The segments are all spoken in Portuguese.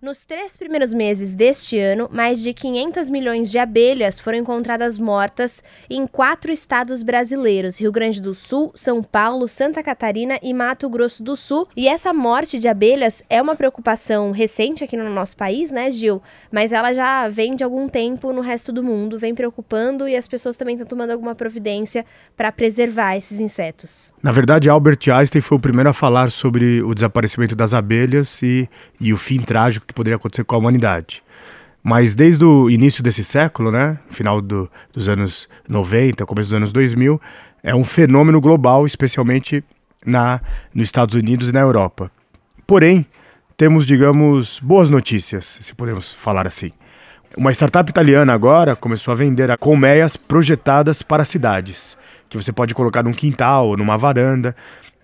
Nos três primeiros meses deste ano, mais de 500 milhões de abelhas foram encontradas mortas em quatro estados brasileiros: Rio Grande do Sul, São Paulo, Santa Catarina e Mato Grosso do Sul. E essa morte de abelhas é uma preocupação recente aqui no nosso país, né, Gil? Mas ela já vem de algum tempo no resto do mundo, vem preocupando e as pessoas também estão tomando alguma providência para preservar esses insetos. Na verdade, Albert Einstein foi o primeiro a falar sobre o desaparecimento das abelhas e, e o fim trágico que poderia acontecer com a humanidade. Mas desde o início desse século, né, final do, dos anos 90, começo dos anos 2000, é um fenômeno global, especialmente na, nos Estados Unidos e na Europa. Porém, temos, digamos, boas notícias, se podemos falar assim. Uma startup italiana agora começou a vender colmeias projetadas para cidades, que você pode colocar num quintal ou numa varanda.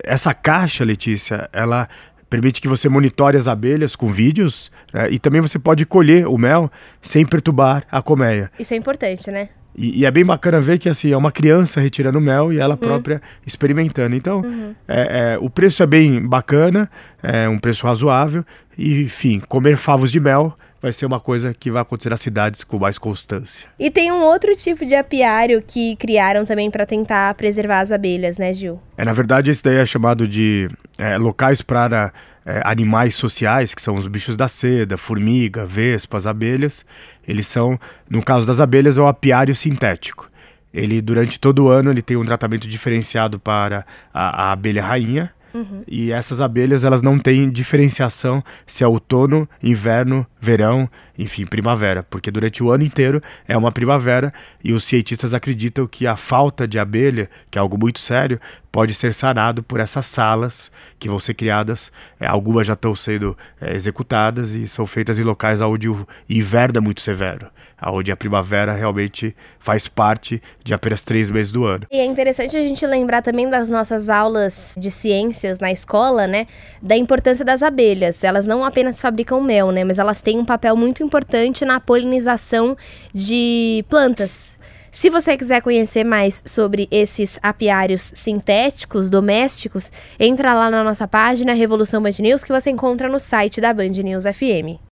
Essa caixa, Letícia, ela permite que você monitore as abelhas com vídeos né, e também você pode colher o mel sem perturbar a colmeia. Isso é importante, né? E, e, é bem bacana ver que assim é uma criança retirando mel e ela uhum. própria experimentando. Então, uhum. é, é, o preço é bem bacana, é um preço razoável. E, enfim, comer favos de mel vai ser uma coisa que vai acontecer nas cidades com mais constância. E tem um outro tipo de apiário que criaram também para tentar preservar as abelhas, né, Gil? É, na verdade, esse daí é chamado de é, locais para é, animais sociais, que são os bichos da seda, formiga, vespas, abelhas. Eles são, no caso das abelhas, é o apiário sintético. Ele, durante todo o ano, ele tem um tratamento diferenciado para a, a abelha rainha, Uhum. E essas abelhas, elas não têm diferenciação se é outono, inverno, verão, enfim, primavera, porque durante o ano inteiro é uma primavera e os cientistas acreditam que a falta de abelha, que é algo muito sério, pode ser sanado por essas salas que vão ser criadas. É, algumas já estão sendo é, executadas e são feitas em locais onde o inverno é muito severo, onde a primavera realmente faz parte de apenas três meses do ano. E é interessante a gente lembrar também das nossas aulas de ciências na escola, né, da importância das abelhas. Elas não apenas fabricam mel, né, mas elas têm um papel muito importante na polinização de plantas. Se você quiser conhecer mais sobre esses apiários sintéticos domésticos, entra lá na nossa página Revolução Band News que você encontra no site da Band News FM.